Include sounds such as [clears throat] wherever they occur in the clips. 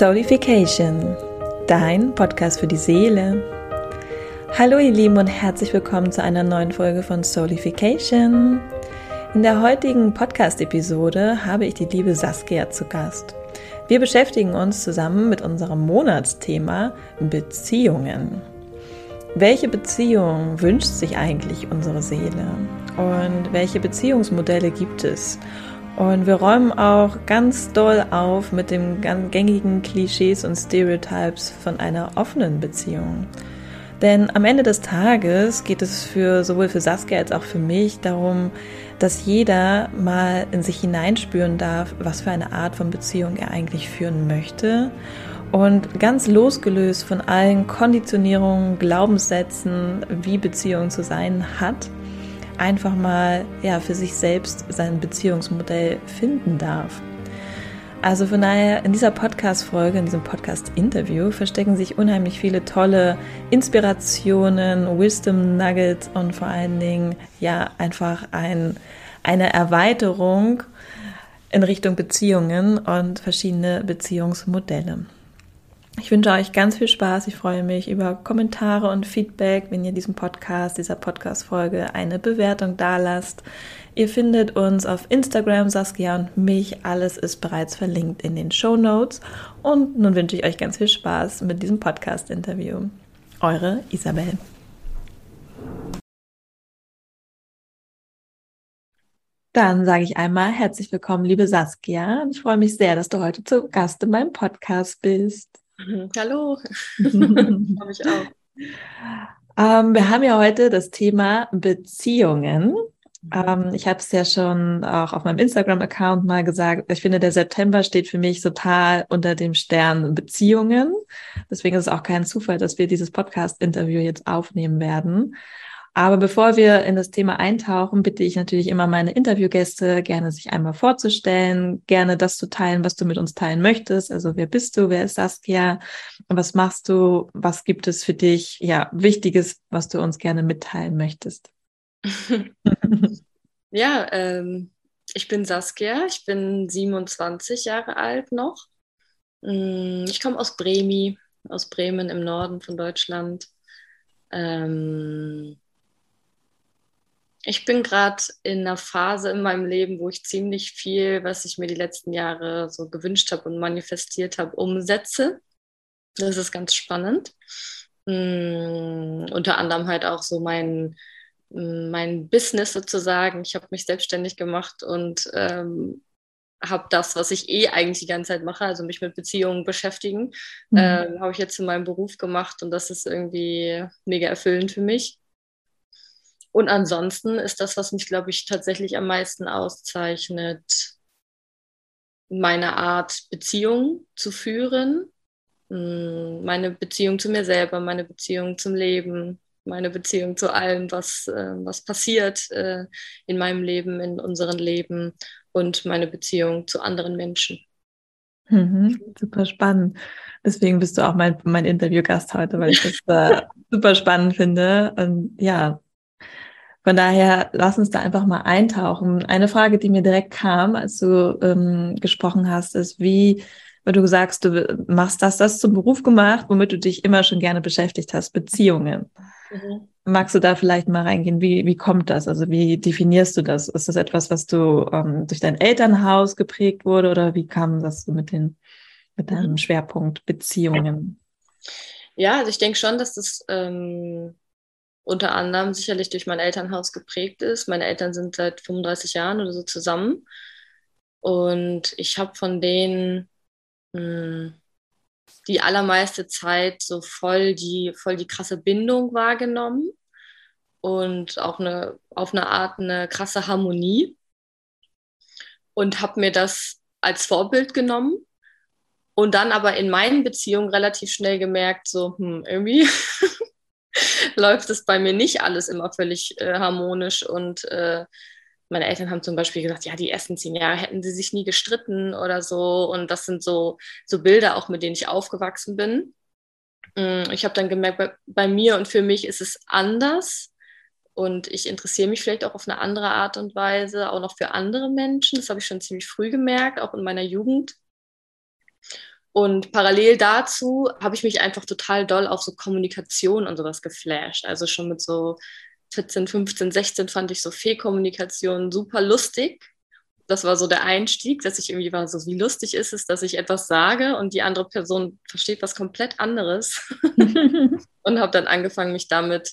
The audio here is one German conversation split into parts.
Soulification, dein Podcast für die Seele. Hallo ihr Lieben und herzlich willkommen zu einer neuen Folge von Soulification. In der heutigen Podcast-Episode habe ich die liebe Saskia zu Gast. Wir beschäftigen uns zusammen mit unserem Monatsthema Beziehungen. Welche Beziehung wünscht sich eigentlich unsere Seele? Und welche Beziehungsmodelle gibt es? Und wir räumen auch ganz doll auf mit den gängigen Klischees und Stereotypes von einer offenen Beziehung. Denn am Ende des Tages geht es für sowohl für Saskia als auch für mich darum, dass jeder mal in sich hineinspüren darf, was für eine Art von Beziehung er eigentlich führen möchte. Und ganz losgelöst von allen Konditionierungen, Glaubenssätzen, wie Beziehung zu sein hat, einfach mal ja, für sich selbst sein Beziehungsmodell finden darf. Also von daher, in dieser Podcast-Folge, in diesem Podcast-Interview verstecken sich unheimlich viele tolle Inspirationen, Wisdom Nuggets und vor allen Dingen, ja, einfach ein, eine Erweiterung in Richtung Beziehungen und verschiedene Beziehungsmodelle. Ich wünsche euch ganz viel Spaß. Ich freue mich über Kommentare und Feedback, wenn ihr diesem Podcast, dieser Podcast-Folge eine Bewertung dalasst. Ihr findet uns auf Instagram, Saskia und mich. Alles ist bereits verlinkt in den Show Notes. Und nun wünsche ich euch ganz viel Spaß mit diesem Podcast-Interview. Eure Isabel. Dann sage ich einmal herzlich willkommen, liebe Saskia. Ich freue mich sehr, dass du heute zu Gast in meinem Podcast bist. Hallo, [laughs] habe ich auch. Ähm, wir haben ja heute das Thema Beziehungen. Mhm. Ähm, ich habe es ja schon auch auf meinem Instagram-Account mal gesagt. Ich finde, der September steht für mich total unter dem Stern Beziehungen. Deswegen ist es auch kein Zufall, dass wir dieses Podcast-Interview jetzt aufnehmen werden. Aber bevor wir in das Thema eintauchen, bitte ich natürlich immer meine Interviewgäste gerne sich einmal vorzustellen, gerne das zu teilen, was du mit uns teilen möchtest. Also wer bist du, wer ist Saskia, was machst du, was gibt es für dich, ja, Wichtiges, was du uns gerne mitteilen möchtest. [laughs] ja, ähm, ich bin Saskia, ich bin 27 Jahre alt noch. Mm, ich komme aus Bremi, aus Bremen im Norden von Deutschland. Ähm, ich bin gerade in einer Phase in meinem Leben, wo ich ziemlich viel, was ich mir die letzten Jahre so gewünscht habe und manifestiert habe, umsetze. Das ist ganz spannend. Mm, unter anderem halt auch so mein, mein Business sozusagen. Ich habe mich selbstständig gemacht und ähm, habe das, was ich eh eigentlich die ganze Zeit mache, also mich mit Beziehungen beschäftigen, mhm. äh, habe ich jetzt zu meinem Beruf gemacht und das ist irgendwie mega erfüllend für mich. Und ansonsten ist das, was mich, glaube ich, tatsächlich am meisten auszeichnet, meine Art, Beziehung zu führen, hm, meine Beziehung zu mir selber, meine Beziehung zum Leben, meine Beziehung zu allem, was, äh, was passiert äh, in meinem Leben, in unserem Leben und meine Beziehung zu anderen Menschen. Mhm, super spannend. Deswegen bist du auch mein, mein Interviewgast heute, weil ich das äh, [laughs] super spannend finde. Und ja, von daher, lass uns da einfach mal eintauchen. Eine Frage, die mir direkt kam, als du ähm, gesprochen hast, ist, wie, weil du sagst, du machst das, das zum Beruf gemacht, womit du dich immer schon gerne beschäftigt hast, Beziehungen. Mhm. Magst du da vielleicht mal reingehen? Wie, wie kommt das? Also wie definierst du das? Ist das etwas, was du ähm, durch dein Elternhaus geprägt wurde oder wie kam das so mit, den, mit deinem mhm. Schwerpunkt Beziehungen? Ja, also ich denke schon, dass das ähm, unter anderem sicherlich durch mein Elternhaus geprägt ist. Meine Eltern sind seit 35 Jahren oder so zusammen. Und ich habe von denen mh, hm, die allermeiste Zeit so voll die, voll die krasse Bindung wahrgenommen und auch eine, auf eine Art eine krasse Harmonie. Und habe mir das als Vorbild genommen und dann aber in meinen Beziehungen relativ schnell gemerkt, so, hm, irgendwie [laughs] läuft es bei mir nicht alles immer völlig äh, harmonisch. Und äh, meine Eltern haben zum Beispiel gesagt, ja, die ersten zehn Jahre hätten sie sich nie gestritten oder so. Und das sind so, so Bilder auch, mit denen ich aufgewachsen bin. Mm, ich habe dann gemerkt, bei, bei mir und für mich ist es anders. Und ich interessiere mich vielleicht auch auf eine andere Art und Weise, auch noch für andere Menschen. Das habe ich schon ziemlich früh gemerkt, auch in meiner Jugend. Und parallel dazu habe ich mich einfach total doll auf so Kommunikation und sowas geflasht. Also schon mit so 14, 15, 16 fand ich so Fee-Kommunikation super lustig. Das war so der Einstieg, dass ich irgendwie war, so wie lustig ist es, dass ich etwas sage und die andere Person versteht was komplett anderes. [laughs] und habe dann angefangen, mich damit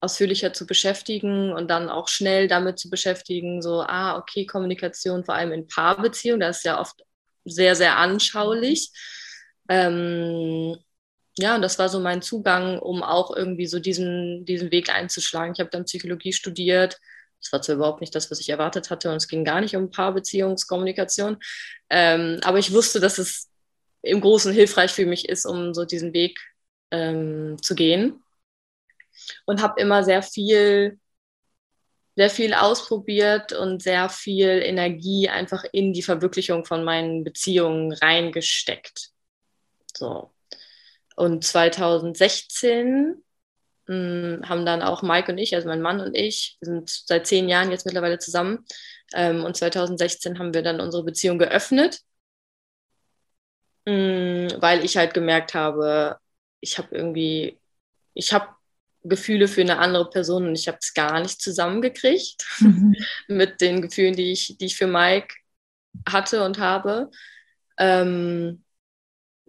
ausführlicher zu beschäftigen und dann auch schnell damit zu beschäftigen, so, ah, okay, Kommunikation vor allem in Paarbeziehungen, das ist ja oft sehr, sehr anschaulich. Ähm, ja, und das war so mein Zugang, um auch irgendwie so diesen, diesen Weg einzuschlagen. Ich habe dann Psychologie studiert. Das war zwar überhaupt nicht das, was ich erwartet hatte, und es ging gar nicht um Paarbeziehungskommunikation. Ähm, aber ich wusste, dass es im Großen hilfreich für mich ist, um so diesen Weg ähm, zu gehen. Und habe immer sehr viel, sehr viel ausprobiert und sehr viel Energie einfach in die Verwirklichung von meinen Beziehungen reingesteckt. So. Und 2016 mh, hm, haben dann auch Mike und ich, also mein Mann und ich, wir sind seit zehn Jahren jetzt mittlerweile zusammen. Ähm, und 2016 haben wir dann unsere Beziehung geöffnet, mh, hm, weil ich halt gemerkt habe, ich habe irgendwie, ich habe Gefühle für eine andere Person und ich habe es gar nicht zusammengekriegt mhm. [laughs] mit den Gefühlen, die ich, die ich für Mike hatte und habe. Ähm,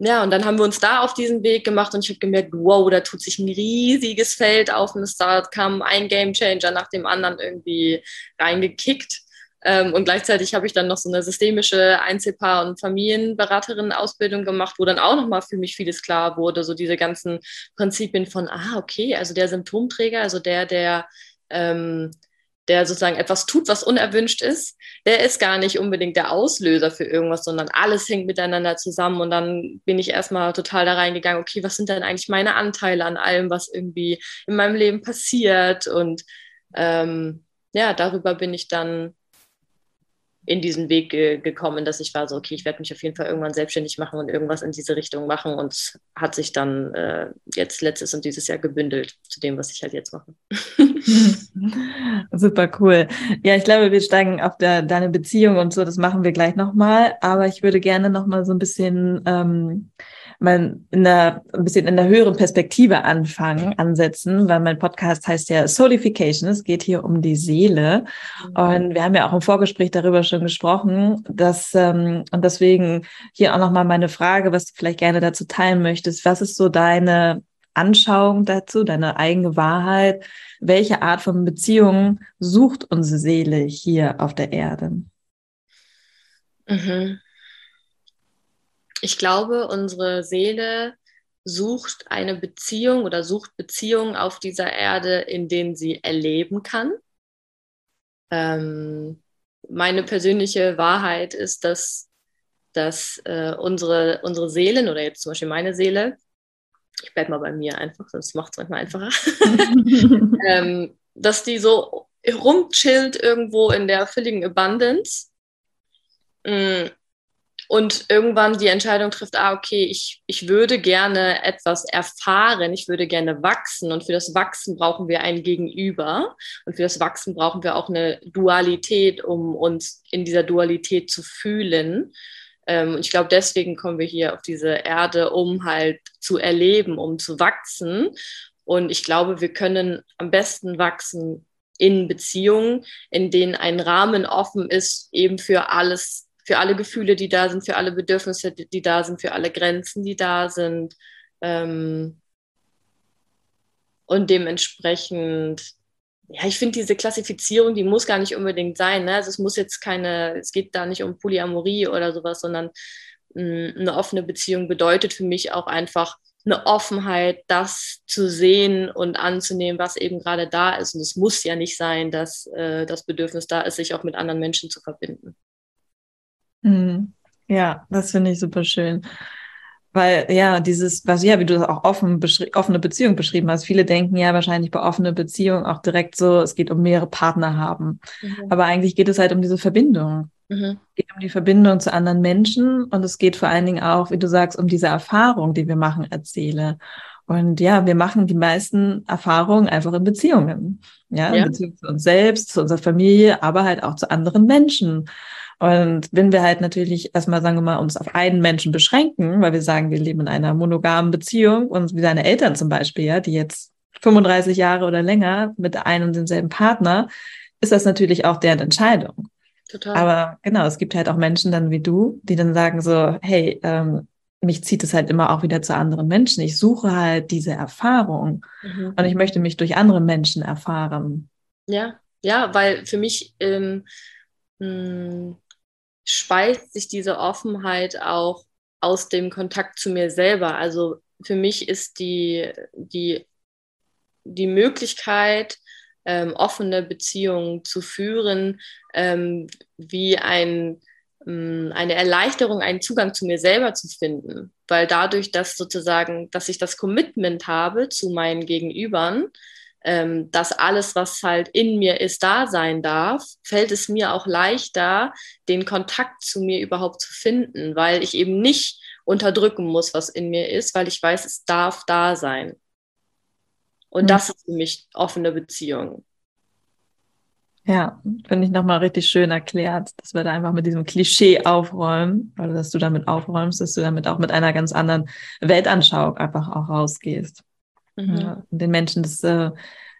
ja, und dann haben wir uns da auf diesen Weg gemacht und ich habe gemerkt, wow, da tut sich ein riesiges Feld auf und es da kam ein Game Changer nach dem anderen irgendwie reingekickt. Ähm, und gleichzeitig habe ich dann noch so eine systemische Einzelpaar- und Familienberaterin-Ausbildung gemacht, wo dann auch nochmal für mich vieles klar wurde. So diese ganzen Prinzipien von, ah, okay, also der Symptomträger, also der, der ähm, der sozusagen etwas tut, was unerwünscht ist, der ist gar nicht unbedingt der Auslöser für irgendwas, sondern alles hängt miteinander zusammen. Und dann bin ich erstmal total da reingegangen, okay, was sind denn eigentlich meine Anteile an allem, was irgendwie in meinem Leben passiert? Und ähm, ja, darüber bin ich dann in diesen Weg ge gekommen, dass ich war so, okay, ich werde mich auf jeden Fall irgendwann selbstständig machen und irgendwas in diese Richtung machen und hat sich dann äh, jetzt letztes und dieses Jahr gebündelt zu dem, was ich halt jetzt mache. [laughs] Super cool. Ja, ich glaube, wir steigen auf der, deine Beziehung und so, das machen wir gleich nochmal, aber ich würde gerne nochmal so ein bisschen ähm, mal in der, ein bisschen in der höheren Perspektive anfangen, ansetzen, weil mein Podcast heißt ja Soulification. Es geht hier um die Seele. Mhm. Und wir haben ja auch im Vorgespräch darüber schon gesprochen, dass, ähm, und deswegen hier auch nochmal meine Frage, was du vielleicht gerne dazu teilen möchtest. Was ist so deine Anschauung dazu, deine eigene Wahrheit? Welche Art von Beziehung sucht unsere Seele hier auf der Erde? Mhm ich glaube, unsere Seele sucht eine Beziehung oder sucht Beziehungen auf dieser Erde, in denen sie erleben kann. Ähm, meine persönliche Wahrheit ist, dass, dass äh, unsere, unsere Seelen oder jetzt zum Beispiel meine Seele, ich bleibe mal bei mir einfach, sonst macht es manchmal einfacher, [laughs] ähm, dass die so rumchillt irgendwo in der völligen Abundance. Und irgendwann die Entscheidung trifft, ah, okay, ich, ich würde gerne etwas erfahren, ich würde gerne wachsen und für das Wachsen brauchen wir ein Gegenüber und für das Wachsen brauchen wir auch eine Dualität, um uns in dieser Dualität zu fühlen. Ähm, und ich glaube, deswegen kommen wir hier auf diese Erde, um halt zu erleben, um zu wachsen. Und ich glaube, wir können am besten wachsen in Beziehungen, in denen ein Rahmen offen ist, eben für alles für alle Gefühle, die da sind, für alle Bedürfnisse, die da sind, für alle Grenzen, die da sind. Ähm, und dementsprechend, ja, ich finde diese Klassifizierung, die muss gar nicht unbedingt sein. Ne? Also es muss jetzt keine, es geht da nicht um Polyamorie oder sowas, sondern mh, mm, eine offene Beziehung bedeutet für mich auch einfach eine Offenheit, das zu sehen und anzunehmen, was eben gerade da ist. Und es muss ja nicht sein, dass äh, das Bedürfnis da ist, sich auch mit anderen Menschen zu verbinden. Mhm. Ja, das finde ich super schön. Weil ja, dieses, was ja, wie du das auch offen offene Beziehung beschrieben hast, viele denken ja wahrscheinlich bei offene Beziehung auch direkt so, es geht um mehrere Partner haben. Mhm. Aber eigentlich geht es halt um diese Verbindung. Mhm. Es geht um die Verbindung zu anderen Menschen und es geht vor allen Dingen auch, wie du sagst, um diese Erfahrung, die wir machen als Seele. Und ja, wir machen die meisten Erfahrungen einfach in Beziehungen. Ja, ja. in Beziehung zu uns selbst, zu unserer Familie, aber halt auch zu anderen Menschen. Und wenn wir halt natürlich erstmal, sagen wir mal, uns auf einen Menschen beschränken, weil wir sagen, wir leben in einer monogamen Beziehung und wie deine Eltern zum Beispiel, ja, die jetzt 35 Jahre oder länger mit einem und demselben Partner, ist das natürlich auch deren Entscheidung. Total. Aber genau, es gibt halt auch Menschen dann wie du, die dann sagen so, hey, ähm, mich zieht es halt immer auch wieder zu anderen Menschen. Ich suche halt diese Erfahrung mhm. und ich möchte mich durch andere Menschen erfahren. Ja, ja, weil für mich ähm, mh, hm, speist sich diese Offenheit auch aus dem Kontakt zu mir selber. Also für mich ist die, die, die Möglichkeit, ähm, offene Beziehungen zu führen, ähm, wie ein ähm, eine Erleichterung, einen Zugang zu mir selber zu finden. Weil dadurch, dass sozusagen, dass ich das Commitment habe zu meinen Gegenübern, ähm, dass alles, was halt in mir ist, da sein darf, fällt es mir auch leichter, den Kontakt zu mir überhaupt zu finden, weil ich eben nicht unterdrücken muss, was in mir ist, weil ich weiß, es darf da sein. Und mhm. das ist für mich offene Beziehung. Ja, finde ich nochmal richtig schön erklärt, dass wir da einfach mit diesem Klischee aufräumen, oder dass du damit aufräumst, dass du damit auch mit einer ganz anderen Weltanschauung einfach auch rausgehst. Mhm. Ja, den Menschen das, äh,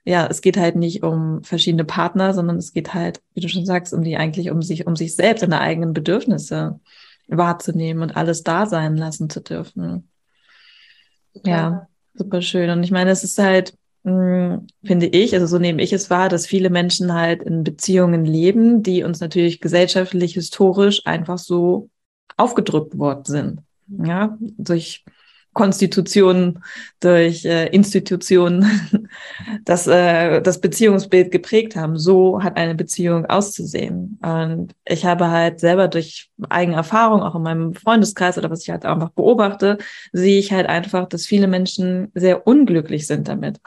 ja, es geht halt nicht um verschiedene Partner, sondern es geht halt, wie du schon sagst, um die eigentlich um sich, um sich selbst, seine eigenen Bedürfnisse wahrzunehmen und alles da sein lassen zu dürfen. Ja, ja super schön. Und ich meine, es ist halt, hm, finde ich, also so nehme ich es wahr, dass viele Menschen halt in Beziehungen leben, die uns natürlich gesellschaftlich, historisch einfach so aufgedrückt worden sind. Ja, durch Konstitutionen, durch äh, Institutionen, [laughs] das, äh, das Beziehungsbild geprägt haben. So hat eine Beziehung auszusehen. Und ich habe halt selber durch eigene Erfahrung, auch in meinem Freundeskreis oder was ich halt einfach beobachte, sehe ich halt einfach, dass viele Menschen sehr unglücklich sind damit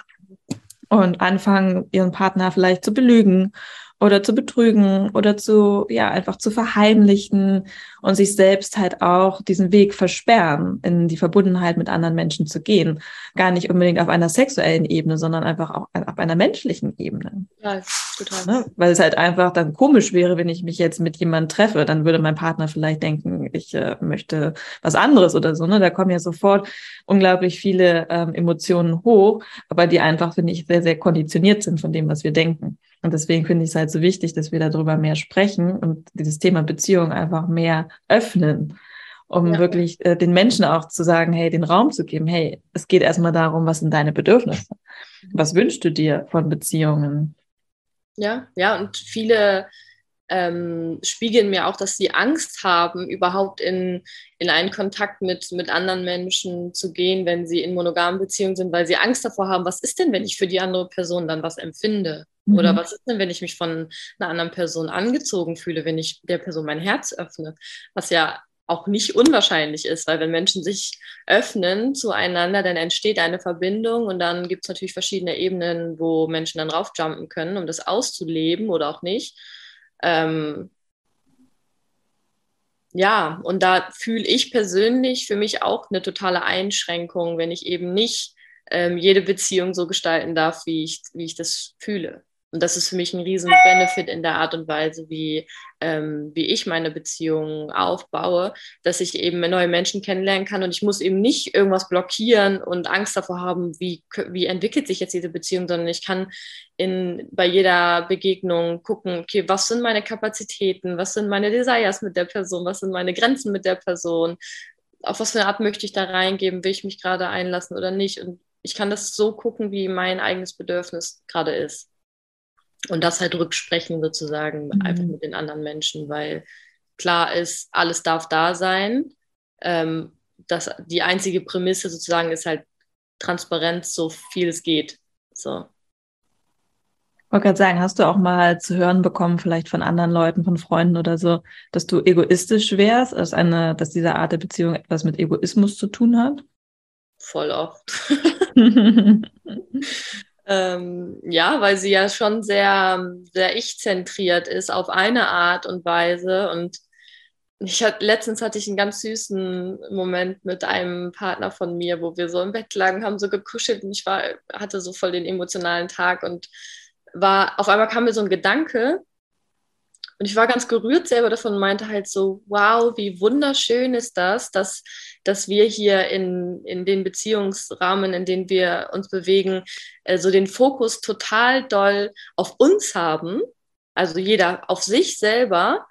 und anfangen, ihren Partner vielleicht zu belügen oder zu betrügen oder zu, ja, einfach zu verheimlichen und sich selbst halt auch diesen Weg versperren, in die Verbundenheit mit anderen Menschen zu gehen. Gar nicht unbedingt auf einer sexuellen Ebene, sondern einfach auch auf einer menschlichen Ebene. Ja, total. Ne? Weil es halt einfach dann komisch wäre, wenn ich mich jetzt mit jemandem treffe, dann würde mein Partner vielleicht denken, ich äh, möchte was anderes oder so. Ne? Da kommen ja sofort unglaublich viele ähm, Emotionen hoch, aber die einfach, finde ich, sehr, sehr konditioniert sind von dem, was wir denken. Und deswegen finde ich es halt so wichtig, dass wir darüber mehr sprechen und dieses Thema Beziehung einfach mehr öffnen, um ja. wirklich äh, den Menschen auch zu sagen, hey, den Raum zu geben, hey, es geht erstmal darum, was sind deine Bedürfnisse? Was wünschst du dir von Beziehungen? Ja, ja, und viele ähm, spiegeln mir auch, dass sie Angst haben, überhaupt in, in einen Kontakt mit, mit anderen Menschen zu gehen, wenn sie in monogamen Beziehungen sind, weil sie Angst davor haben, was ist denn, wenn ich für die andere Person dann was empfinde? Mhm. Oder was ist denn, wenn ich mich von einer anderen Person angezogen fühle, wenn ich der Person mein Herz öffne? Was ja auch nicht unwahrscheinlich ist, weil wenn Menschen sich öffnen zueinander, dann entsteht eine Verbindung und dann gibt es natürlich verschiedene Ebenen, wo Menschen dann raufjumpen können, um das auszuleben oder auch nicht. Ähm, ja, und da fühle ich persönlich für mich auch eine totale Einschränkung, wenn ich eben nicht ähm, jede Beziehung so gestalten darf, wie ich, wie ich das fühle. Und das ist für mich ein riesen Benefit in der Art und Weise, wie, ähm, wie ich meine Beziehungen aufbaue, dass ich eben neue Menschen kennenlernen kann. Und ich muss eben nicht irgendwas blockieren und Angst davor haben, wie, wie entwickelt sich jetzt diese Beziehung, sondern ich kann in, bei jeder Begegnung gucken, okay, was sind meine Kapazitäten, was sind meine Desires mit der Person, was sind meine Grenzen mit der Person, auf was für eine Art möchte ich da reingeben, will ich mich gerade einlassen oder nicht. Und ich kann das so gucken, wie mein eigenes Bedürfnis gerade ist. Und das halt rücksprechen sozusagen mhm. einfach mit den anderen Menschen, weil klar ist, alles darf da sein. Ähm, das, die einzige Prämisse sozusagen ist halt Transparenz, so viel es geht. So. Ich wollte gerade sagen, hast du auch mal zu hören bekommen, vielleicht von anderen Leuten, von Freunden oder so, dass du egoistisch wärst, dass, eine, dass diese Art der Beziehung etwas mit Egoismus zu tun hat? Voll oft. [laughs] [laughs] Ähm, ja, weil sie ja schon sehr, sehr ich-zentriert ist auf eine Art und Weise. Und ich hatte, letztens hatte ich einen ganz süßen Moment mit einem Partner von mir, wo wir so im Bett lagen, haben so gekuschelt und ich war, hatte so voll den emotionalen Tag und war, auf einmal kam mir so ein Gedanke, Und ich war ganz gerührt selber davon und meinte halt so, wow, wie wunderschön ist das, dass, dass wir hier in, in den Beziehungsrahmen, in denen wir uns bewegen, äh, so den Fokus total doll auf uns haben, also jeder auf sich selber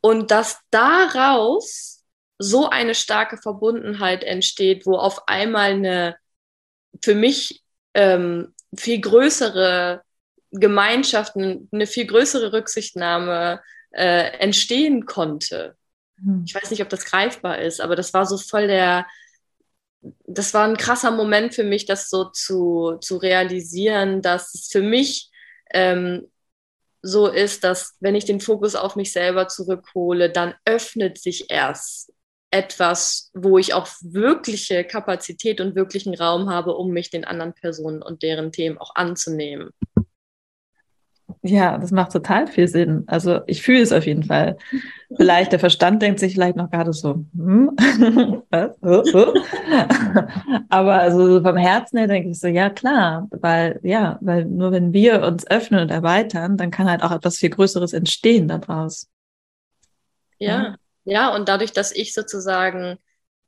und dass daraus so eine starke Verbundenheit entsteht, wo auf einmal eine für mich ähm, viel größere Gemeinschaften, eine viel größere Rücksichtnahme äh, entstehen konnte. Hm. Ich weiß nicht, ob das greifbar ist, aber das war so voll der, das war ein krasser Moment für mich, das so zu, zu realisieren, dass es für mich ähm, so ist, dass wenn ich den Fokus auf mich selber zurückhole, dann öffnet sich erst etwas, wo ich auch wirkliche Kapazität und wirklichen Raum habe, um mich den anderen Personen und deren Themen auch anzunehmen. Ja, das macht total viel Sinn. Also ich fühle es auf jeden Fall. Vielleicht der Verstand denkt sich vielleicht noch gerade so, hm? [laughs] was? Aber also vom Herzen her denke ich so, ja klar, weil ja, weil nur wenn wir uns öffnen und erweitern, dann kann halt auch etwas viel Größeres entstehen daraus. Ja, ja, ja und dadurch, dass ich sozusagen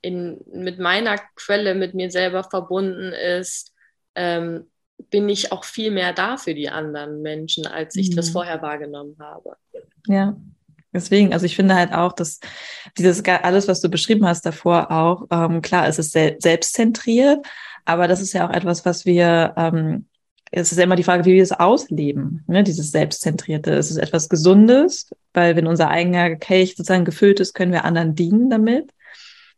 in, mit meiner Quelle mit mir selber verbunden ist, ähm, bin ich auch viel mehr da für die anderen Menschen, als ich mhm. das vorher wahrgenommen habe. Ja, deswegen, also ich finde halt auch, dass dieses alles, was du beschrieben hast davor auch, ähm, klar, es ist sel selbstzentriert, aber das ist ja auch etwas, was wir, ähm, es ist ja immer die Frage, wie wir es ausleben, ne? dieses Selbstzentrierte. Es ist etwas Gesundes, weil wenn unser eigener Kelch sozusagen gefüllt ist, können wir anderen dienen damit.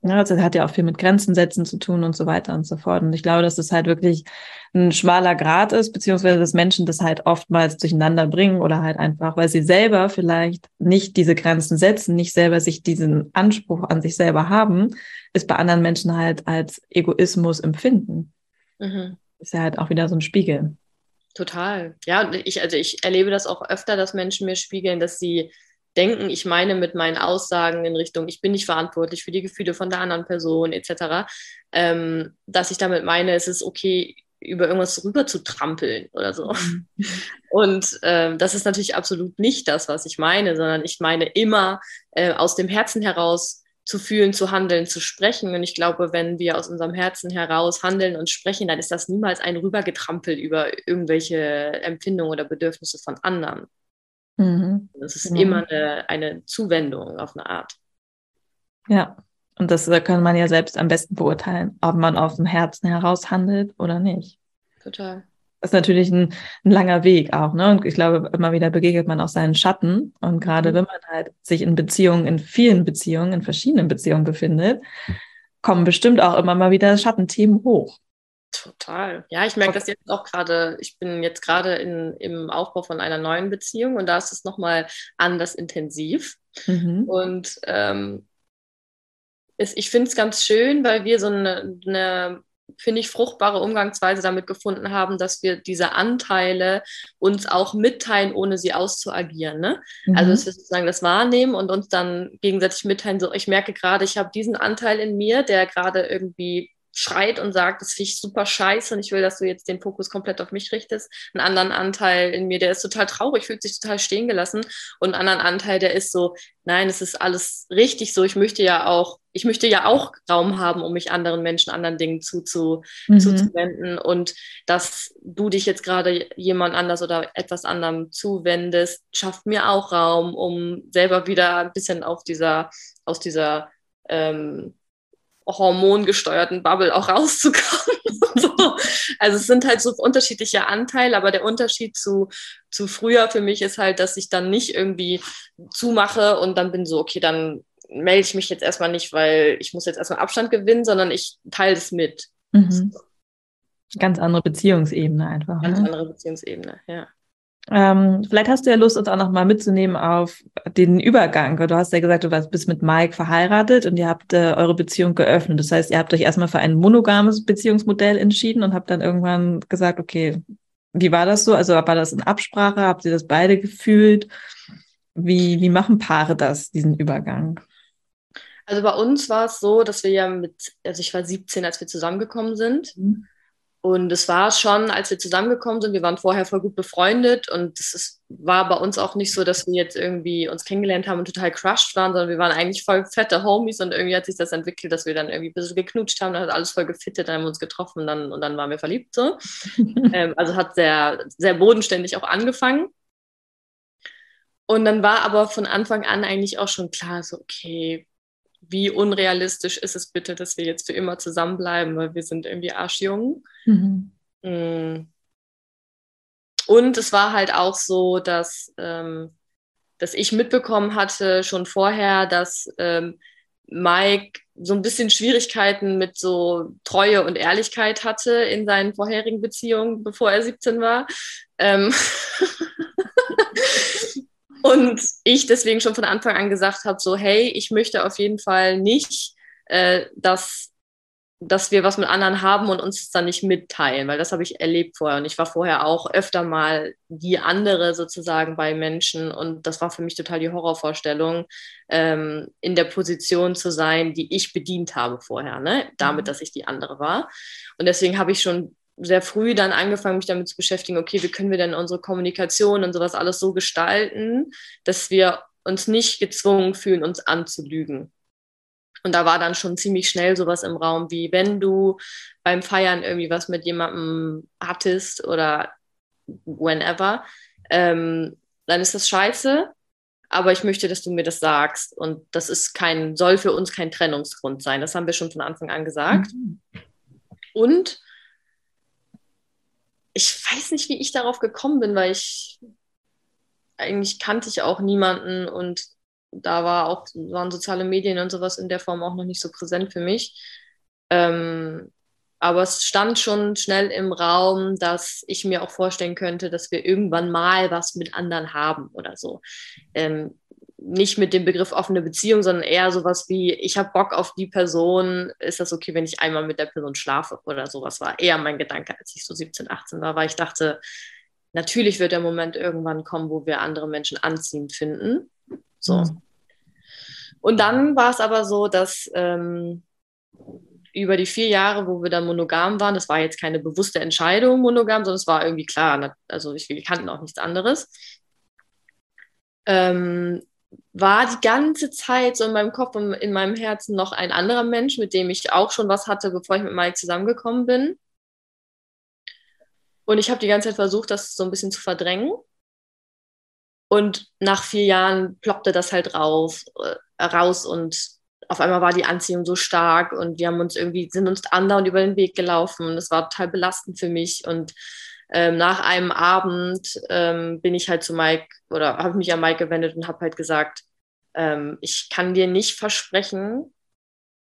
Ja, also das hat ja auch viel mit Grenzen setzen zu tun und so weiter und so fort. Und ich glaube, dass es halt wirklich ein schmaler Grad ist, beziehungsweise dass Menschen das halt oftmals durcheinander bringen oder halt einfach, weil sie selber vielleicht nicht diese Grenzen setzen, nicht selber sich diesen Anspruch an sich selber haben, ist bei anderen Menschen halt als Egoismus empfinden. Mhm. Ist ja halt auch wieder so ein Spiegel. Total. Ja, ich, also ich erlebe das auch öfter, dass Menschen mir spiegeln, dass sie denken, ich meine mit meinen Aussagen in Richtung, ich bin nicht verantwortlich für die Gefühle von der anderen Person etc., ähm, dass ich damit meine, es ist okay, über irgendwas rüber zu trampeln oder so. Mhm. Und ähm, das ist natürlich absolut nicht das, was ich meine, sondern ich meine immer äh, aus dem Herzen heraus zu fühlen, zu handeln, zu sprechen. Und ich glaube, wenn wir aus unserem Herzen heraus handeln und sprechen, dann ist das niemals ein Rübergetrampel über irgendwelche Empfindungen oder Bedürfnisse von anderen. Mhm. Das ist genau. immer eine, eine Zuwendung auf eine Art. Ja, und das kann man ja selbst am besten beurteilen, ob man aus dem Herzen heraus handelt oder nicht. Total. Das ist natürlich ein, ein langer Weg auch, ne? Und ich glaube, immer wieder begegnet man auch seinen Schatten. Und gerade mhm. wenn man halt sich in Beziehungen, in vielen Beziehungen, in verschiedenen Beziehungen befindet, kommen bestimmt auch immer mal wieder Schattenthemen hoch. Total. Ja, ich merke das jetzt auch gerade. Ich bin jetzt gerade im Aufbau von einer neuen Beziehung und da ist es nochmal anders intensiv. Mhm. Und ähm, ist, ich finde es ganz schön, weil wir so eine, eine finde ich, fruchtbare Umgangsweise damit gefunden haben, dass wir diese Anteile uns auch mitteilen, ohne sie auszuagieren. Ne? Also, mhm. Also, dass wir sozusagen das wahrnehmen und uns dann gegenseitig mitteilen, so, ich merke gerade, ich habe diesen Anteil in mir, der gerade irgendwie schreit und sagt, das finde ich super scheiße und ich will, dass du jetzt den Fokus komplett auf mich richtest. Einen anderen Anteil in mir, der ist total traurig, fühlt sich total stehen gelassen und einen anderen Anteil, der ist so, nein, es ist alles richtig so. Ich möchte ja auch, ich möchte ja auch Raum haben, um mich anderen Menschen, anderen Dingen zuzu, mhm. zuzuwenden und dass du dich jetzt gerade jemand anders oder etwas anderem zuwendest, schafft mir auch Raum, um selber wieder ein bisschen auf dieser, aus dieser ähm, hormongesteuerten Bubble auch rauszukommen. [laughs] so. Also es sind halt so unterschiedliche Anteile, aber der Unterschied zu, zu früher für mich ist halt, dass ich dann nicht irgendwie zumache und dann bin so, okay, dann melde ich mich jetzt erstmal nicht, weil ich muss jetzt erstmal Abstand gewinnen, sondern ich teile es mit. Mhm. Ganz andere Beziehungsebene einfach. Ganz ne? andere Beziehungsebene, ja. Ähm, vielleicht hast du ja Lust, uns auch noch mal mitzunehmen auf den Übergang. Du hast ja gesagt, du warst, bist mit Mike verheiratet und ihr habt äh, eure Beziehung geöffnet. Das heißt, ihr habt euch erstmal für ein monogames Beziehungsmodell entschieden und habt dann irgendwann gesagt, okay, wie war das so? Also war das in Absprache? Habt ihr das beide gefühlt? Wie, wie machen Paare das, diesen Übergang? Also bei uns war es so, dass wir ja mit, also ich war 17, als wir zusammengekommen sind. Mhm. Und es war schon, als wir zusammengekommen sind, wir waren vorher voll gut befreundet und es ist, war bei uns auch nicht so, dass wir jetzt irgendwie uns kennengelernt haben und total crushed waren, sondern wir waren eigentlich voll fette Homies und irgendwie hat sich das entwickelt, dass wir dann irgendwie ein bisschen geknutscht haben, dann hat alles voll gefittet, dann haben wir uns getroffen und dann, und dann waren wir verliebt so. [laughs] ähm, also hat sehr, sehr bodenständig auch angefangen. Und dann war aber von Anfang an eigentlich auch schon klar, so, okay, wie unrealistisch ist es bitte, dass wir jetzt für immer zusammenbleiben, weil wir sind irgendwie arschjung. Mhm. Mm. Und es war halt auch so, dass, ähm, dass ich mitbekommen hatte schon vorher, dass ähm, Mike so ein bisschen Schwierigkeiten mit so Treue und Ehrlichkeit hatte in seinen vorherigen Beziehungen, bevor er 17 war. Ähm [laughs] Und ich deswegen schon von Anfang an gesagt habe, so, hey, ich möchte auf jeden Fall nicht, äh, dass, dass wir was mit anderen haben und uns dann nicht mitteilen, weil das habe ich erlebt vorher. Und ich war vorher auch öfter mal die andere sozusagen bei Menschen und das war für mich total die Horrorvorstellung, ähm, in der Position zu sein, die ich bedient habe vorher, ne? damit, mhm. dass ich die andere war. Und deswegen habe ich schon sehr früh dann angefangen, mich damit zu beschäftigen, okay, wie können wir denn unsere Kommunikation und sowas alles so gestalten, dass wir uns nicht gezwungen fühlen, uns anzulügen. Und da war dann schon ziemlich schnell sowas im Raum, wie wenn du beim Feiern irgendwie was mit jemandem hattest oder whenever, ähm, dann ist das scheiße, aber ich möchte, dass du mir das sagst. Und das ist kein, soll für uns kein Trennungsgrund sein. Das haben wir schon von Anfang an gesagt. Mhm. Und ich weiß nicht, wie ich darauf gekommen bin, weil ich eigentlich kannte ich auch niemanden und da war auch, waren soziale Medien und sowas in der Form auch noch nicht so präsent für mich. Ähm, aber es stand schon schnell im Raum, dass ich mir auch vorstellen könnte, dass wir irgendwann mal was mit anderen haben oder so. Ähm, nicht mit dem Begriff offene Beziehung, sondern eher sowas wie, ich habe Bock auf die Person, ist das okay, wenn ich einmal mit der Person schlafe oder sowas war eher mein Gedanke, als ich so 17, 18 war, weil ich dachte, natürlich wird der Moment irgendwann kommen, wo wir andere Menschen anziehend finden. So. Mhm. Und dann war es aber so, dass ähm, über die vier Jahre, wo wir dann monogam waren, das war jetzt keine bewusste Entscheidung monogam, sondern es war irgendwie klar, also ich, wir kannten auch nichts anderes. Ähm, war die ganze Zeit so in meinem Kopf und in meinem Herzen noch ein anderer Mensch, mit dem ich auch schon was hatte, bevor ich mit Mike zusammengekommen bin. Und ich habe die ganze Zeit versucht, das so ein bisschen zu verdrängen. Und nach vier Jahren ploppte das halt raus, äh, raus und auf einmal war die Anziehung so stark und wir haben uns irgendwie, sind uns andauernd über den Weg gelaufen und es war total belastend für mich und ähm, nach einem Abend ähm, bin ich halt zu Mike oder habe mich an Mike gewendet und habe halt gesagt, ähm, ich kann dir nicht versprechen,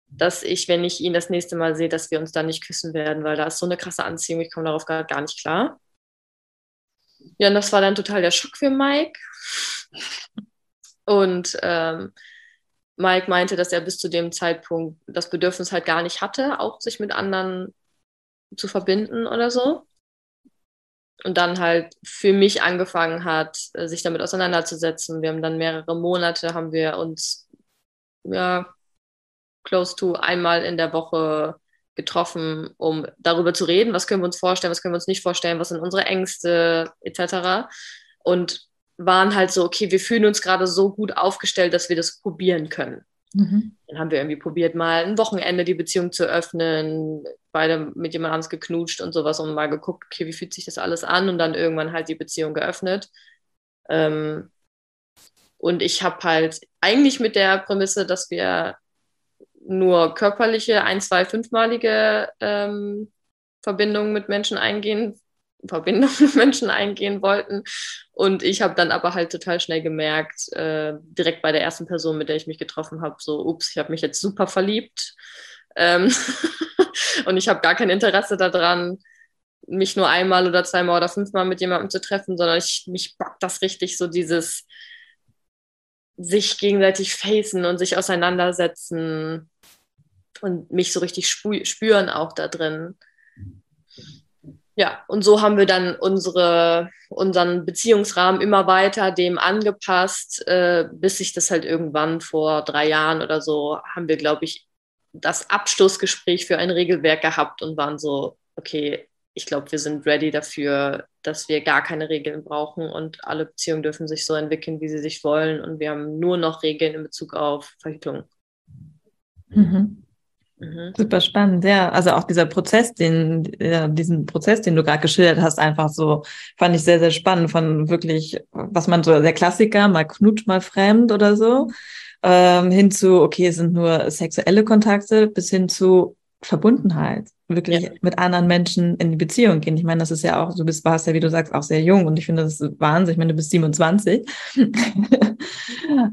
dass ich, wenn ich ihn das nächste Mal sehe, dass wir uns dann nicht küssen werden, weil da ist so eine krasse Anziehung, ich komme darauf gar, gar nicht klar. Ja, und das war dann total der Schock für Mike. Und ähm, Mike meinte, dass er bis zu dem Zeitpunkt das Bedürfnis halt gar nicht hatte, auch sich mit anderen zu verbinden oder so und dann halt für mich angefangen hat, äh, sich damit auseinanderzusetzen. Wir haben dann mehrere Monate, haben wir uns ja close to einmal in der Woche getroffen, um darüber zu reden, was können wir uns vorstellen, was können wir uns nicht vorstellen, was sind unsere Ängste etc. Und waren halt so, okay, wir fühlen uns gerade so gut aufgestellt, dass wir das probieren können. Mhm. Dann haben wir irgendwie probiert, mal ein Wochenende die Beziehung zu öffnen, beide mit jemand anderes geknutscht und sowas und mal geguckt, okay, wie fühlt sich das alles an und dann irgendwann halt die Beziehung geöffnet. Ähm, und ich habe halt eigentlich mit der Prämisse, dass wir nur körperliche, ein, zwei, fünfmalige ähm, Verbindungen mit Menschen eingehen, Verbindung [laughs] mit Menschen eingehen wollten. Und ich habe dann aber halt total schnell gemerkt, äh, direkt bei der ersten Person, mit der ich mich getroffen habe, so, ups, ich habe mich jetzt super verliebt. Ähm [laughs] und ich habe gar kein Interesse daran, mich nur einmal oder zweimal oder fünfmal mit jemandem zu treffen, sondern ich, mich bockt das richtig, so dieses sich gegenseitig facen und sich auseinandersetzen und mich so richtig spüren auch da drin. Ja, und so haben wir dann unsere, unseren Beziehungsrahmen immer weiter dem angepasst, äh, bis sich das halt irgendwann vor drei Jahren oder so haben wir, glaube ich, das Abschlussgespräch für ein Regelwerk gehabt und waren so, okay, ich glaube, wir sind ready dafür, dass wir gar keine Regeln brauchen und alle Beziehungen dürfen sich so entwickeln, wie sie sich wollen. Und wir haben nur noch Regeln in Bezug auf Verhütung. Mhm. Mhm. Super spannend, ja. Also auch dieser Prozess, den, ja, diesen Prozess, den du gerade geschildert hast, einfach so, fand ich sehr, sehr spannend von wirklich, was man so, der Klassiker, mal knutsch, mal fremd oder so, ähm, hin zu, okay, es sind nur sexuelle Kontakte, bis hin zu Verbundenheit wirklich ja. mit anderen Menschen in die Beziehung gehen. Ich meine, das ist ja auch, du bist, warst ja, wie du sagst, auch sehr jung und ich finde, das Wahnsinn. Ich meine, du bist 27 [laughs]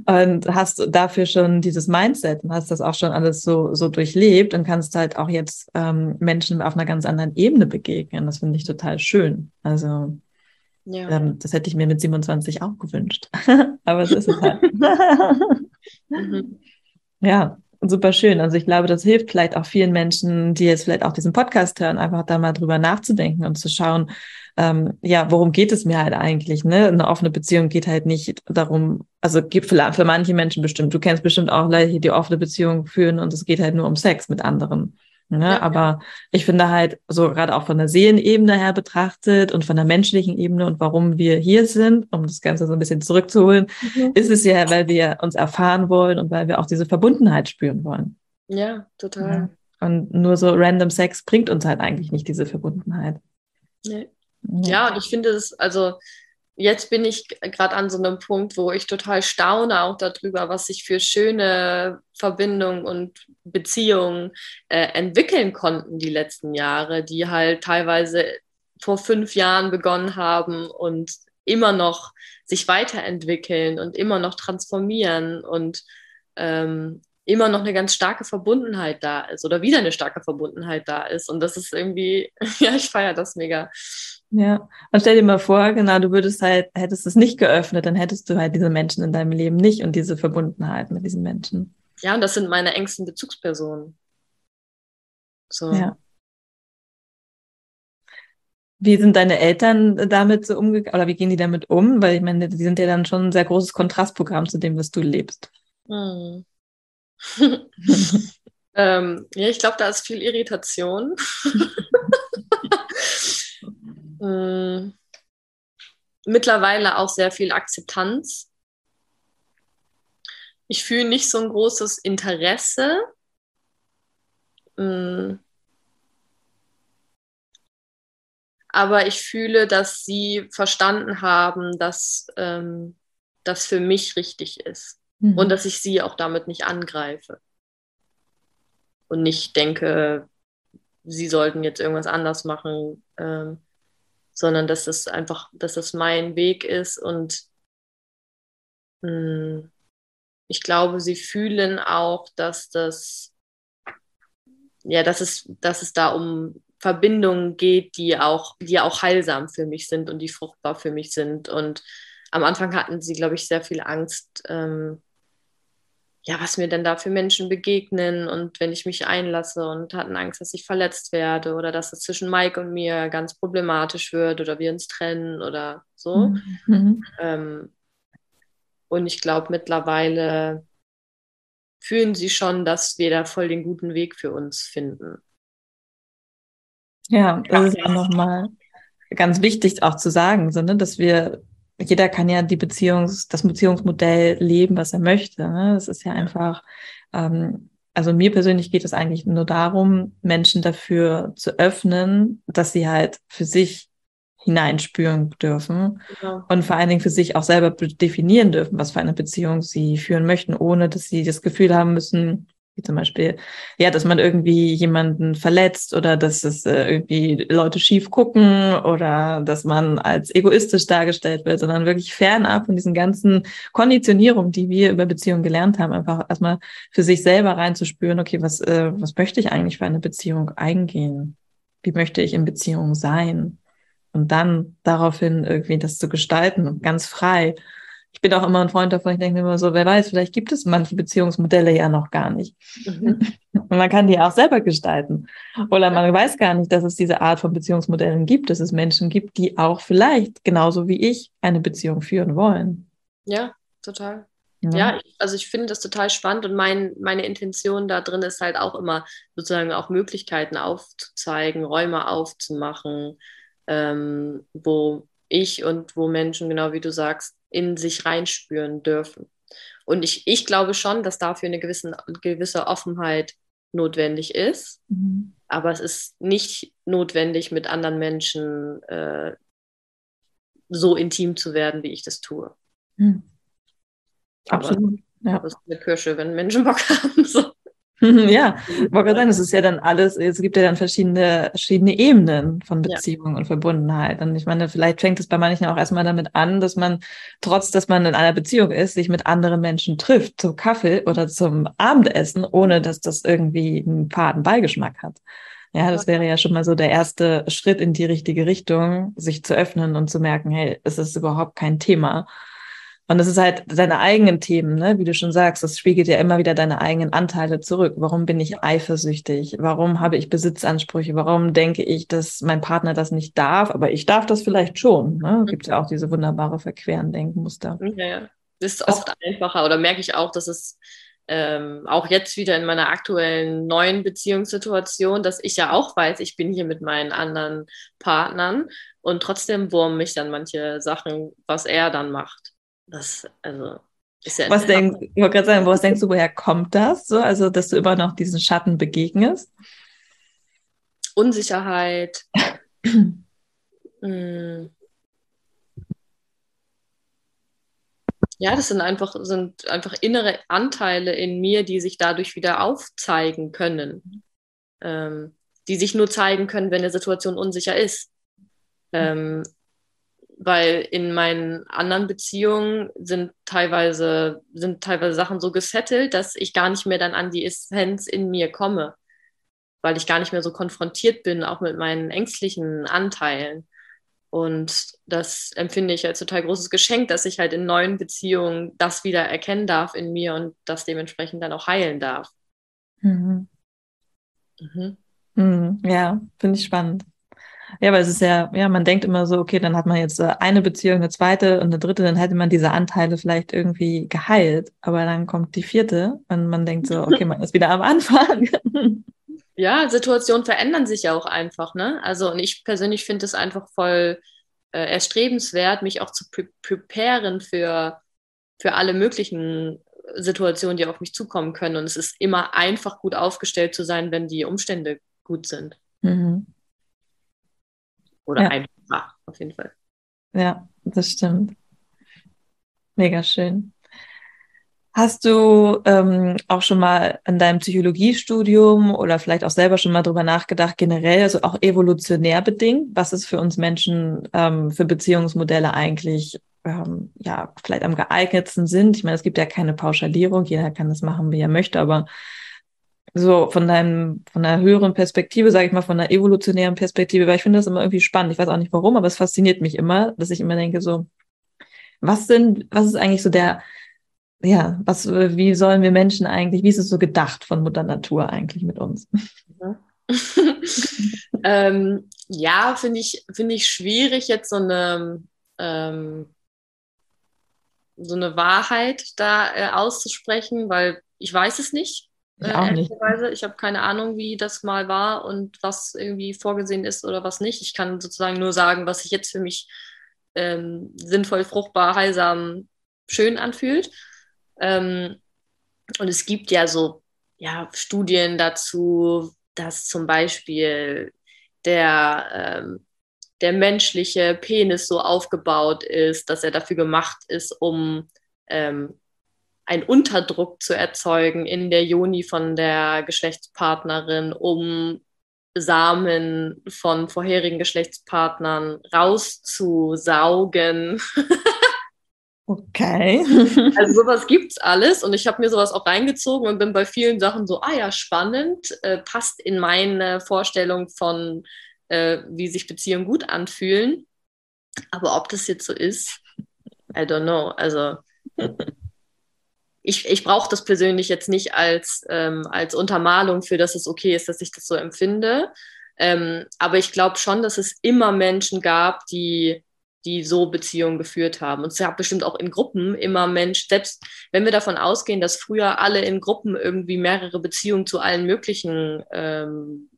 und hast dafür schon dieses Mindset und hast das auch schon alles so, so durchlebt und kannst halt auch jetzt ähm, Menschen auf einer ganz anderen Ebene begegnen. Das finde ich total schön. Also, ja. ähm, das hätte ich mir mit 27 auch gewünscht. [laughs] Aber so ist es halt. [laughs] mhm. Ja, super schön. Also ich glaube, das hilft vielleicht auch vielen Menschen, die jetzt vielleicht auch diesen Podcast hören, einfach da mal drüber nachzudenken und zu schauen, ähm, ja, worum geht es mir halt eigentlich? Ne? Eine offene Beziehung geht halt nicht darum, also gibt für, für manche Menschen bestimmt, du kennst bestimmt auch Leute, die offene Beziehungen führen und es geht halt nur um Sex mit anderen. Ne? Ja, Aber ich finde halt, so gerade auch von der Seelenebene her betrachtet und von der menschlichen Ebene und warum wir hier sind, um das Ganze so ein bisschen zurückzuholen, mhm. ist es ja, weil wir uns erfahren wollen und weil wir auch diese Verbundenheit spüren wollen. Ja, total. Ja. Und nur so random Sex bringt uns halt eigentlich nicht diese Verbundenheit. Nee. Ja, und ich finde es, also jetzt bin ich gerade an so einem Punkt, wo ich total staune auch darüber, was sich für schöne Verbindungen und Beziehungen äh, entwickeln konnten die letzten Jahre, die halt teilweise vor fünf Jahren begonnen haben und immer noch sich weiterentwickeln und immer noch transformieren und ähm, immer noch eine ganz starke Verbundenheit da ist oder wieder eine starke Verbundenheit da ist. Und das ist irgendwie, [laughs] ja, ich feiere das mega. Ja, und stell dir mal vor, genau, du würdest halt, hättest es nicht geöffnet, dann hättest du halt diese Menschen in deinem Leben nicht und diese Verbundenheit mit diesen Menschen. Ja, und das sind meine engsten Bezugspersonen. So. Ja. Wie sind deine Eltern damit so umgegangen oder wie gehen die damit um? Weil ich meine, die sind ja dann schon ein sehr großes Kontrastprogramm zu dem, was du lebst. Hm. [laughs] ähm, ja, ich glaube, da ist viel Irritation. [laughs] hm. Mittlerweile auch sehr viel Akzeptanz. Ich fühle nicht so ein großes Interesse. Hm. Aber ich fühle, dass sie verstanden haben, dass ähm, das für mich richtig ist mhm. und dass ich sie auch damit nicht angreife und nicht denke, sie sollten jetzt irgendwas anders machen, ähm, sondern dass das einfach, dass das mein Weg ist und mh, hm, ich glaube, sie fühlen auch, dass das, ja, dass es, dass es da um Verbindungen geht, die auch, die auch heilsam für mich sind und die fruchtbar für mich sind. Und am Anfang hatten sie, glaube ich, sehr viel Angst, ähm, ja, was mir denn da für Menschen begegnen und wenn ich mich einlasse und hatten Angst, dass ich verletzt werde oder dass es zwischen Mike und mir ganz problematisch wird oder wir uns trennen oder so. Mhm. mhm. Ähm, und ich glaube, mittlerweile fühlen sie schon, dass wir da voll den guten Weg für uns finden. Ja, das ist ja nochmal ganz wichtig auch zu sagen, so, ne, dass wir jeder kann ja die Beziehungs, das Beziehungsmodell leben, was er möchte. Ne? Das ist ja einfach, ähm, also mir persönlich geht es eigentlich nur darum, Menschen dafür zu öffnen, dass sie halt für sich hineinspüren dürfen genau. und vor allen Dingen für sich auch selber definieren dürfen, was für eine Beziehung sie führen möchten, ohne dass sie das Gefühl haben müssen, wie zum Beispiel, ja, dass man irgendwie jemanden verletzt oder dass es äh, irgendwie Leute schief gucken oder dass man als egoistisch dargestellt wird, sondern wirklich fernab von diesen ganzen Konditionierungen, die wir über Beziehungen gelernt haben, einfach erstmal für sich selber reinzuspüren, okay, was, äh, was möchte ich eigentlich für eine Beziehung eingehen? Wie möchte ich in Beziehung sein? Und dann daraufhin irgendwie das zu gestalten, ganz frei ich bin auch immer ein Freund davon, ich denke immer so, wer weiß, vielleicht gibt es manche Beziehungsmodelle ja noch gar nicht. Mhm. Und [laughs] man kann die auch selber gestalten. Oder man weiß gar nicht, dass es diese Art von Beziehungsmodellen gibt, dass es Menschen gibt, die auch vielleicht genauso wie ich eine Beziehung führen wollen. Ja, total. Ja, ja also ich finde das total spannend und mein, meine Intention da drin ist halt auch immer sozusagen auch Möglichkeiten aufzuzeigen, Räume aufzumachen, ähm, wo ich und wo Menschen, genau wie du sagst, in sich reinspüren dürfen. Und ich, ich glaube schon, dass dafür eine gewisse, gewisse Offenheit notwendig ist. Mhm. Aber es ist nicht notwendig, mit anderen Menschen äh, so intim zu werden, wie ich das tue. Mhm. Absolut. Ja. Das ist eine Kirsche, wenn Menschen Bock [laughs] haben. So. [laughs] Ja, wollte gerade sagen, es ist ja dann alles, es gibt ja dann verschiedene, verschiedene Ebenen von Beziehung ja. und Verbundenheit. Und ich meine, vielleicht fängt es bei manchen auch erstmal damit an, dass man, trotz dass man in einer Beziehung ist, sich mit anderen Menschen trifft, zum Kaffee oder zum Abendessen, ohne dass das irgendwie einen faden Beigeschmack hat. Ja, das wäre ja schon mal so der erste Schritt in die richtige Richtung, sich zu öffnen und zu merken, hey, es ist überhaupt kein Thema. Und es ist halt deine eigenen Themen, ne? wie du schon sagst, das spiegelt ja immer wieder deine eigenen Anteile zurück. Warum bin ich eifersüchtig? Warum habe ich Besitzansprüche? Warum denke ich, dass mein Partner das nicht darf? Aber ich darf das vielleicht schon. Ne? Gibt ja auch diese wunderbare verqueren Denkmuster. Ja, ja. Das ist oft einfacher oder merke ich auch, dass es ähm, auch jetzt wieder in meiner aktuellen neuen Beziehungssituation, dass ich ja auch weiß, ich bin hier mit meinen anderen Partnern und trotzdem wurmen mich dann manche Sachen, was er dann macht. Das, also, ist ja was denkst, ich wollte gerade sagen, was denkst du, woher kommt das? So, also, dass du immer noch diesen Schatten begegnest? Unsicherheit. [clears throat] hm. Ja, das sind einfach, sind einfach innere Anteile in mir, die sich dadurch wieder aufzeigen können. Ähm, die sich nur zeigen können, wenn eine Situation unsicher ist. Ähm, weil in meinen anderen Beziehungen sind teilweise, sind teilweise Sachen so gesettelt, dass ich gar nicht mehr dann an die Essenz in mir komme, weil ich gar nicht mehr so konfrontiert bin, auch mit meinen ängstlichen Anteilen. Und das empfinde ich als total großes Geschenk, dass ich halt in neuen Beziehungen das wieder erkennen darf in mir und das dementsprechend dann auch heilen darf. Mhm. Mhm. Mhm. Ja, finde ich spannend. Ja, weil es ist ja, ja, man denkt immer so, okay, dann hat man jetzt äh, eine Beziehung, eine zweite und eine dritte, dann hätte man diese Anteile vielleicht irgendwie geheilt. Aber dann kommt die vierte und man denkt so, okay, man [laughs] ist wieder am Anfang. Ja, Situationen verändern sich ja auch einfach, ne? Also, und ich persönlich finde es einfach voll äh, erstrebenswert, mich auch zu pre preparen für, für alle möglichen Situationen, die auf mich zukommen können. Und es ist immer einfach gut aufgestellt zu sein, wenn die Umstände gut sind. Mhm. Oder ja. einfach, auf jeden Fall. Ja, das stimmt. Mega schön. Hast du ähm, auch schon mal in deinem Psychologiestudium oder vielleicht auch selber schon mal drüber nachgedacht, generell, also auch evolutionär bedingt, was es für uns Menschen ähm, für Beziehungsmodelle eigentlich ähm, ja vielleicht am geeignetsten sind? Ich meine, es gibt ja keine Pauschalierung, jeder kann das machen, wie er möchte, aber so von deinem, von einer höheren Perspektive, sage ich mal, von einer evolutionären Perspektive, weil ich finde das immer irgendwie spannend. Ich weiß auch nicht warum, aber es fasziniert mich immer, dass ich immer denke, so, was sind, was ist eigentlich so der, ja, was, wie sollen wir Menschen eigentlich, wie ist es so gedacht von Mutter Natur eigentlich mit uns? [laughs] ähm, ja, finde ich, finde ich schwierig, jetzt so eine, ähm, so eine Wahrheit da äh, auszusprechen, weil ich weiß es nicht. Ich äh, auch nicht. Ich habe keine Ahnung, wie das mal war und was irgendwie vorgesehen ist oder was nicht. Ich kann sozusagen nur sagen, was sich jetzt für mich ähm, sinnvoll, fruchtbar, heilsam, schön anfühlt. Ähm, und es gibt ja so ja, Studien dazu, dass zum Beispiel der, ähm, der menschliche Penis so aufgebaut ist, dass er dafür gemacht ist, um ähm, einen Unterdruck zu erzeugen in der Joni von der Geschlechtspartnerin, um Samen von vorherigen Geschlechtspartnern rauszusaugen. [laughs] Okay. also sowas gibt es alles und ich habe mir sowas auch reingezogen und bin bei vielen Sachen so, ah ja, spannend, äh, passt in meine Vorstellung von, äh, wie sich Beziehungen gut anfühlen. Aber ob das jetzt so ist, I don't know. Also [laughs] ich, ich brauche das persönlich jetzt nicht als, ähm, als Untermalung für, dass es okay ist, dass ich das so empfinde. Ähm, aber ich glaube schon, dass es immer Menschen gab, die die so Beziehungen geführt haben. Und es gab bestimmt auch in Gruppen immer Menschen, selbst wenn wir davon ausgehen, dass früher alle in Gruppen irgendwie mehrere Beziehungen zu allen möglichen ähm,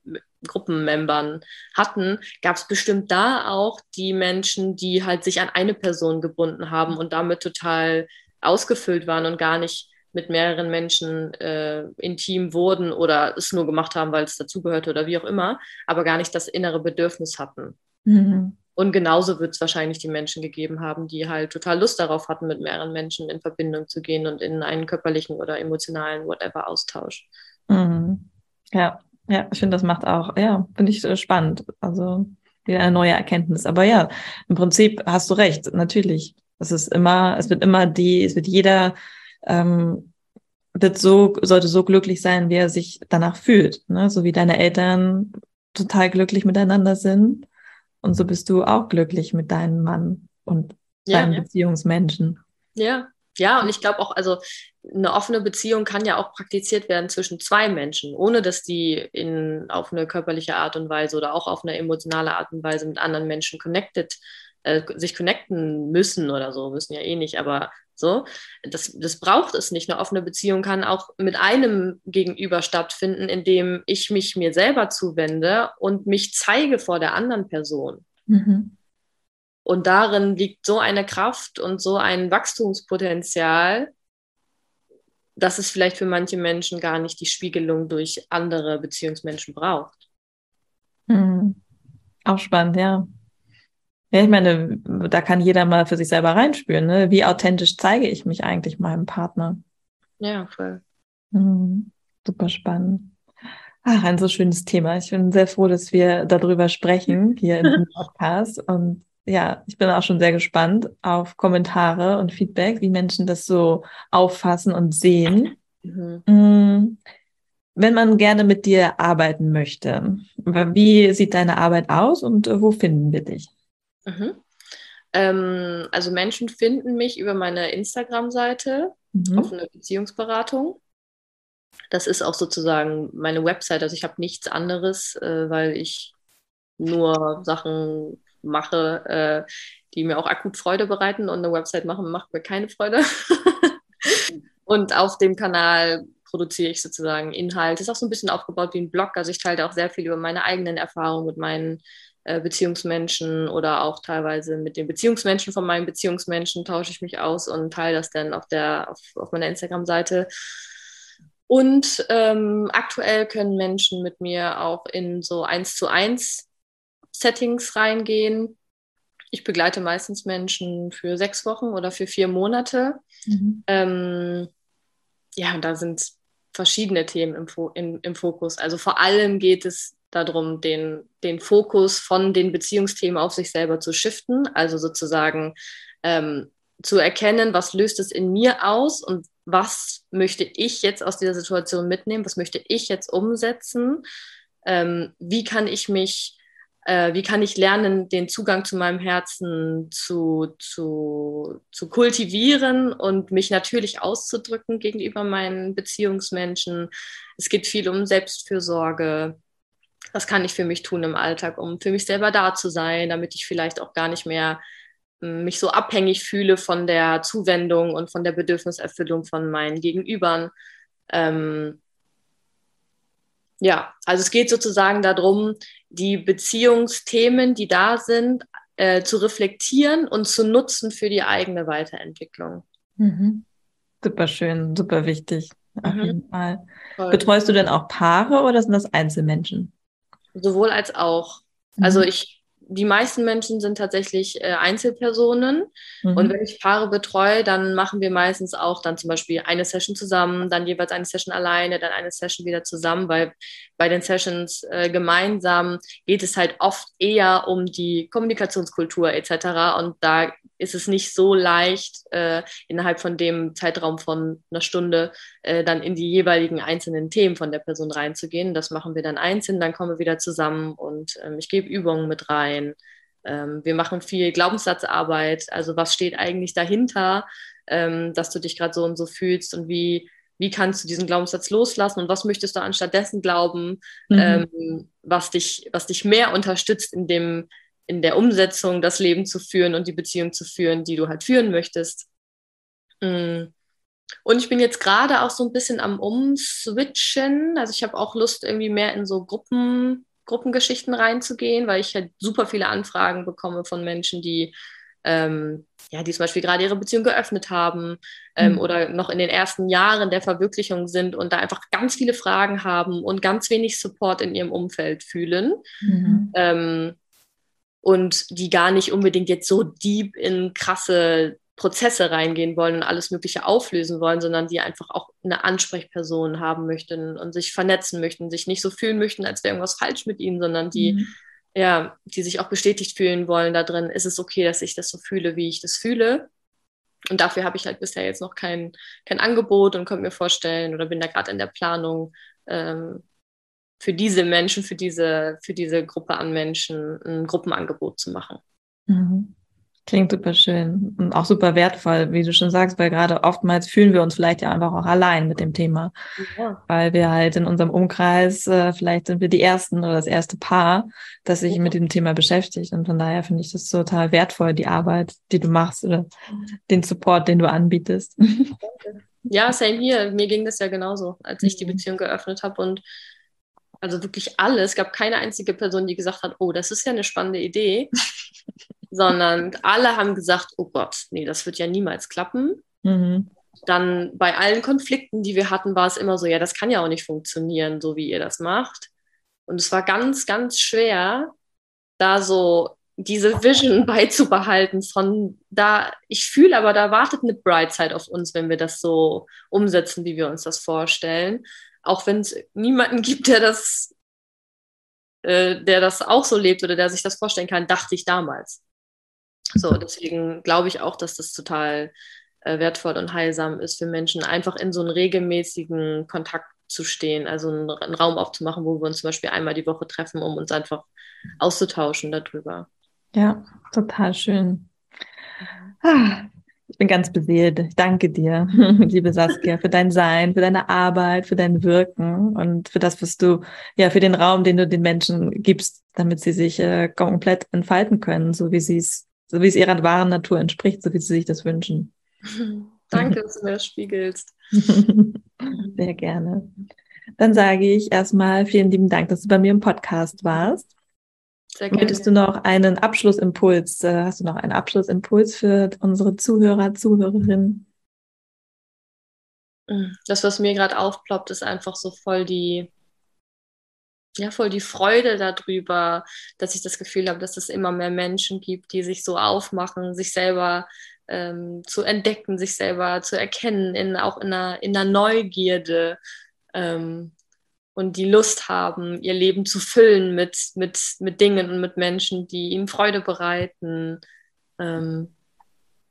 Gruppenmembern hatten, gab es bestimmt da auch die Menschen, die halt sich an eine Person gebunden haben und damit total ausgefüllt waren und gar nicht mit mehreren Menschen äh, intim wurden oder es nur gemacht haben, weil es dazugehörte oder wie auch immer, aber gar nicht das innere Bedürfnis hatten. Mhm. Und genauso wird es wahrscheinlich die Menschen gegeben haben, die halt total Lust darauf hatten, mit mehreren Menschen in Verbindung zu gehen und in einen körperlichen oder emotionalen, whatever, Austausch. Mhm. Ja, ja, ich finde, das macht auch, ja, finde ich äh, spannend. Also wieder eine neue Erkenntnis. Aber ja, im Prinzip hast du recht, natürlich. Es ist immer, es wird immer die, es wird jeder ähm, wird so, sollte so glücklich sein, wie er sich danach fühlt. Ne? So wie deine Eltern total glücklich miteinander sind. Und so bist du auch glücklich mit deinem Mann und ja, deinen ja. Beziehungsmenschen. Ja, ja, und ich glaube auch, also eine offene Beziehung kann ja auch praktiziert werden zwischen zwei Menschen, ohne dass die in, auf eine körperliche Art und Weise oder auch auf eine emotionale Art und Weise mit anderen Menschen connected, äh, sich connecten müssen oder so, müssen ja eh nicht, aber so, das, das braucht es nicht. Eine offene Beziehung kann auch mit einem Gegenüber stattfinden, indem ich mich mir selber zuwende und mich zeige vor der anderen Person. Mhm. Und darin liegt so eine Kraft und so ein Wachstumspotenzial, dass es vielleicht für manche Menschen gar nicht die Spiegelung durch andere Beziehungsmenschen braucht. Mhm. Auch spannend, ja. Ja, ich meine, da kann jeder mal für sich selber reinspüren. Ne? Wie authentisch zeige ich mich eigentlich meinem Partner? Ja, voll. Mhm. Super spannend. Ach, ein so schönes Thema. Ich bin sehr froh, dass wir darüber sprechen hier im [laughs] Podcast. Und ja, ich bin auch schon sehr gespannt auf Kommentare und Feedback, wie Menschen das so auffassen und sehen. Mhm. Mm, wenn man gerne mit dir arbeiten möchte, wie sieht deine Arbeit aus und wo finden wir dich? Mhm. Ähm, also Menschen finden mich über meine Instagram-Seite, mhm. offene Beziehungsberatung. Das ist auch sozusagen meine Website. Also ich habe nichts anderes, äh, weil ich nur Sachen mache, äh, die mir auch akut Freude bereiten und eine Website machen macht mir keine Freude. [laughs] und auf dem Kanal produziere ich sozusagen Inhalt. Ist auch so ein bisschen aufgebaut wie ein Blog. Also ich teile auch sehr viel über meine eigenen Erfahrungen mit meinen Beziehungsmenschen oder auch teilweise mit den Beziehungsmenschen von meinen Beziehungsmenschen tausche ich mich aus und teile das dann auf, der, auf, auf meiner Instagram-Seite. Und ähm, aktuell können Menschen mit mir auch in so eins zu eins Settings reingehen. Ich begleite meistens Menschen für sechs Wochen oder für vier Monate. Mhm. Ähm, ja, und da sind verschiedene Themen im, im, im Fokus. Also vor allem geht es darum, den, den Fokus von den Beziehungsthemen auf sich selber zu shiften, also sozusagen ähm, zu erkennen, was löst es in mir aus und was möchte ich jetzt aus dieser Situation mitnehmen, was möchte ich jetzt umsetzen, ähm, wie kann ich mich, äh, wie kann ich lernen, den Zugang zu meinem Herzen zu, zu, zu kultivieren und mich natürlich auszudrücken gegenüber meinen Beziehungsmenschen. Es geht viel um Selbstfürsorge, was kann ich für mich tun im Alltag, um für mich selber da zu sein, damit ich vielleicht auch gar nicht mehr hm, mich so abhängig fühle von der Zuwendung und von der Bedürfniserfüllung von meinen Gegenübern. Ähm, ja, also es geht sozusagen darum, die Beziehungsthemen, die da sind, äh, zu reflektieren und zu nutzen für die eigene Weiterentwicklung. Mhm. Super schön, super wichtig. Auf mhm. jeden Fall. Betreust du denn auch Paare oder sind das Einzelmenschen? Sowohl als auch. Also mhm. ich die meisten Menschen sind tatsächlich äh, Einzelpersonen. Mhm. Und wenn ich Paare betreue, dann machen wir meistens auch dann zum Beispiel eine Session zusammen, dann jeweils eine Session alleine, dann eine Session wieder zusammen, weil bei den Sessions äh, gemeinsam geht es halt oft eher um die Kommunikationskultur etc. Und da ist es nicht so leicht, äh, innerhalb von dem Zeitraum von einer Stunde äh, dann in die jeweiligen einzelnen Themen von der Person reinzugehen. Das machen wir dann einzeln, dann kommen wir wieder zusammen und ähm, ich gebe Übungen mit rein. Ähm, wir machen viel Glaubenssatzarbeit. Also was steht eigentlich dahinter, ähm, dass du dich gerade so und so fühlst und wie, wie kannst du diesen Glaubenssatz loslassen und was möchtest du anstatt dessen glauben, mhm. ähm, was, dich, was dich mehr unterstützt in dem, in der Umsetzung das Leben zu führen und die Beziehung zu führen, die du halt führen möchtest. Mm. Und ich bin jetzt gerade auch so ein bisschen am Umswitchen. Also ich habe auch Lust, irgendwie mehr in so Gruppen, Gruppengeschichten reinzugehen, weil ich halt super viele Anfragen bekomme von Menschen, die ähm, ja, die zum Beispiel gerade ihre Beziehung geöffnet haben ähm, mhm. oder noch in den ersten Jahren der Verwirklichung sind und da einfach ganz viele Fragen haben und ganz wenig Support in ihrem Umfeld fühlen. Mhm. Ähm, und die gar nicht unbedingt jetzt so deep in krasse Prozesse reingehen wollen und alles Mögliche auflösen wollen, sondern die einfach auch eine Ansprechperson haben möchten und sich vernetzen möchten, sich nicht so fühlen möchten, als wäre irgendwas falsch mit ihnen, sondern die, mhm. ja, die sich auch bestätigt fühlen wollen da drin, ist es okay, dass ich das so fühle, wie ich das fühle. Und dafür habe ich halt bisher jetzt noch kein, kein Angebot und könnte mir vorstellen oder bin da gerade in der Planung, ähm, für diese Menschen, für diese, für diese Gruppe an Menschen ein Gruppenangebot zu machen. Mhm. Klingt super schön und auch super wertvoll, wie du schon sagst, weil gerade oftmals fühlen wir uns vielleicht ja einfach auch allein mit dem Thema, ja. weil wir halt in unserem Umkreis, äh, vielleicht sind wir die Ersten oder das erste Paar, das sich ja. mit dem Thema beschäftigt und von daher finde ich das total wertvoll, die Arbeit, die du machst oder den Support, den du anbietest. Ja, same hier. Mir ging das ja genauso, als ich die mhm. Beziehung geöffnet habe und also wirklich alle. Es gab keine einzige Person, die gesagt hat, oh, das ist ja eine spannende Idee, [laughs] sondern alle haben gesagt, oh Gott, nee, das wird ja niemals klappen. Mhm. Dann bei allen Konflikten, die wir hatten, war es immer so, ja, das kann ja auch nicht funktionieren, so wie ihr das macht. Und es war ganz, ganz schwer, da so diese Vision [laughs] beizubehalten von da, ich fühle aber, da wartet eine Bright Side auf uns, wenn wir das so umsetzen, wie wir uns das vorstellen auch wenn es niemanden gibt, der das, äh, der das auch so lebt oder der sich das vorstellen kann, dachte ich damals. So, deswegen glaube ich auch, dass das total äh, wertvoll und heilsam ist für Menschen, einfach in so einen regelmäßigen Kontakt zu stehen, also einen, einen Raum aufzumachen, wo wir uns zum Beispiel einmal die Woche treffen, um uns einfach auszutauschen darüber. Ja, total schön. Ah, ich bin ganz beseelt. Ich danke dir, [laughs] liebe Saskia, für dein Sein, für deine Arbeit, für dein Wirken und für das, was du, ja, für den Raum, den du den Menschen gibst, damit sie sich äh, komplett entfalten können, so wie sie es, so wie es ihrer wahren Natur entspricht, so wie sie sich das wünschen. [laughs] Danke, dass du mir das spiegelst. [laughs] Sehr gerne. Dann sage ich erstmal vielen lieben Dank, dass du bei mir im Podcast warst. Sehr gerne. Hättest du noch einen Abschlussimpuls? Äh, hast du noch einen Abschlussimpuls für unsere Zuhörer, Zuhörerinnen? Mm, das, was mir gerade aufploppt, ist einfach so voll die, ja, voll die Freude darüber, dass ich das Gefühl habe, dass es immer mehr Menschen gibt, die sich so aufmachen, sich selber ähm, zu entdecken, sich selber zu erkennen, in, auch in einer, in einer Neugierde. Ähm, und die Lust haben, ihr Leben zu füllen mit, mit, mit Dingen und mit Menschen, die ihnen Freude bereiten, ähm,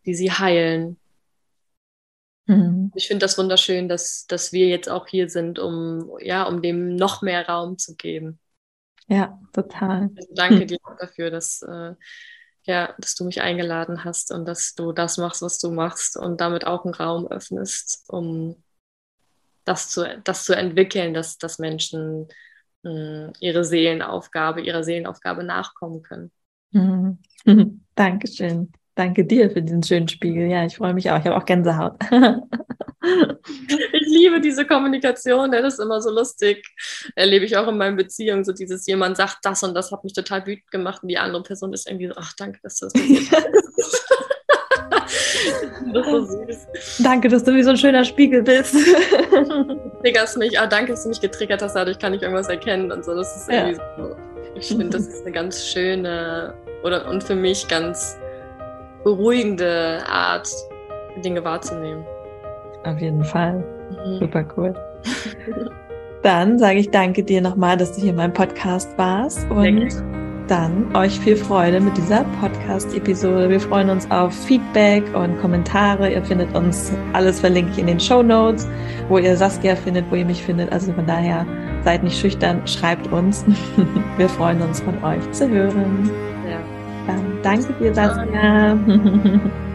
die sie heilen. Mhm. Ich finde das wunderschön, dass, dass wir jetzt auch hier sind, um, ja, um dem noch mehr Raum zu geben. Ja, total. Also danke hm. dir dafür, dass, äh, ja, dass du mich eingeladen hast und dass du das machst, was du machst und damit auch einen Raum öffnest, um das zu, das zu entwickeln, dass, dass Menschen mh, hm, ihre Seelenaufgabe, ihrer Seelenaufgabe nachkommen können. Mhm. [laughs] Dankeschön. Danke dir für diesen schönen Spiegel. Ja, ich freue mich auch. Ich habe auch Gänsehaut. [laughs] ich liebe diese Kommunikation, das ist immer so lustig. Erlebe ich auch in meinen Beziehungen, so dieses, jemand sagt das und das hat mich total wütend gemacht und die andere Person ist irgendwie so, ach, danke, dass du das [laughs] passiert das so süß. Danke, dass du wie so ein schöner Spiegel bist. [laughs] Triggerst mich. Ah, danke, dass du mich getriggert hast. Dadurch kann ich irgendwas erkennen und so. Das ist irgendwie ja. so. Ich finde, das ist eine ganz schöne oder und für mich ganz beruhigende Art, Dinge wahrzunehmen. Auf jeden Fall. Mhm. Super cool. Dann sage ich danke dir nochmal, dass du hier in meinem Podcast warst und dann euch viel Freude mit dieser Podcast-Episode. Wir freuen uns auf Feedback und Kommentare. Ihr findet uns, alles verlinke ich in den Show Notes, wo ihr Saskia findet, wo ihr mich findet. Also von daher seid nicht schüchtern, schreibt uns. [laughs] Wir freuen uns von euch zu hören. Ja. Dann danke dir, Saskia. [laughs]